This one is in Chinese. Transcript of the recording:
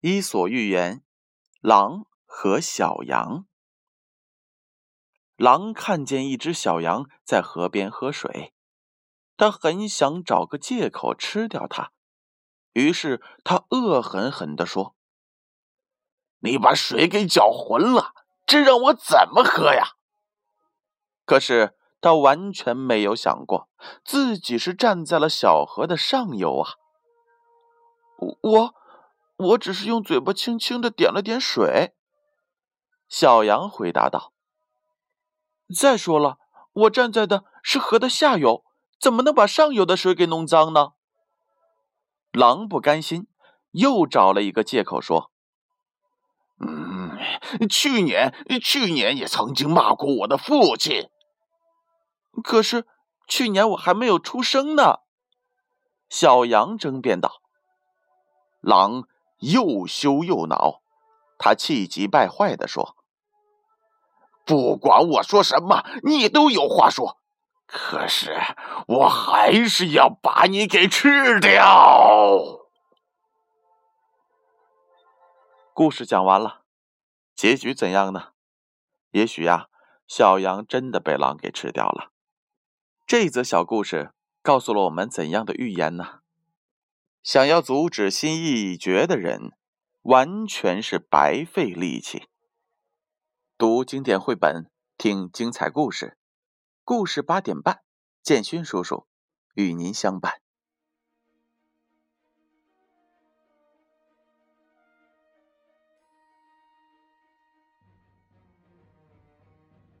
伊索寓言：狼和小羊。狼看见一只小羊在河边喝水，他很想找个借口吃掉它，于是他恶狠狠地说：“你把水给搅浑了，这让我怎么喝呀？”可是他完全没有想过，自己是站在了小河的上游啊！我。我只是用嘴巴轻轻的点了点水，小羊回答道。再说了，我站在的是河的下游，怎么能把上游的水给弄脏呢？狼不甘心，又找了一个借口说：“嗯，去年，去年也曾经骂过我的父亲。可是去年我还没有出生呢。”小羊争辩道。狼。又羞又恼，他气急败坏地说：“不管我说什么，你都有话说。可是我还是要把你给吃掉。”故事讲完了，结局怎样呢？也许呀，小羊真的被狼给吃掉了。这则小故事告诉了我们怎样的寓言呢？想要阻止心意已决的人，完全是白费力气。读经典绘本，听精彩故事，故事八点半，建勋叔叔与您相伴。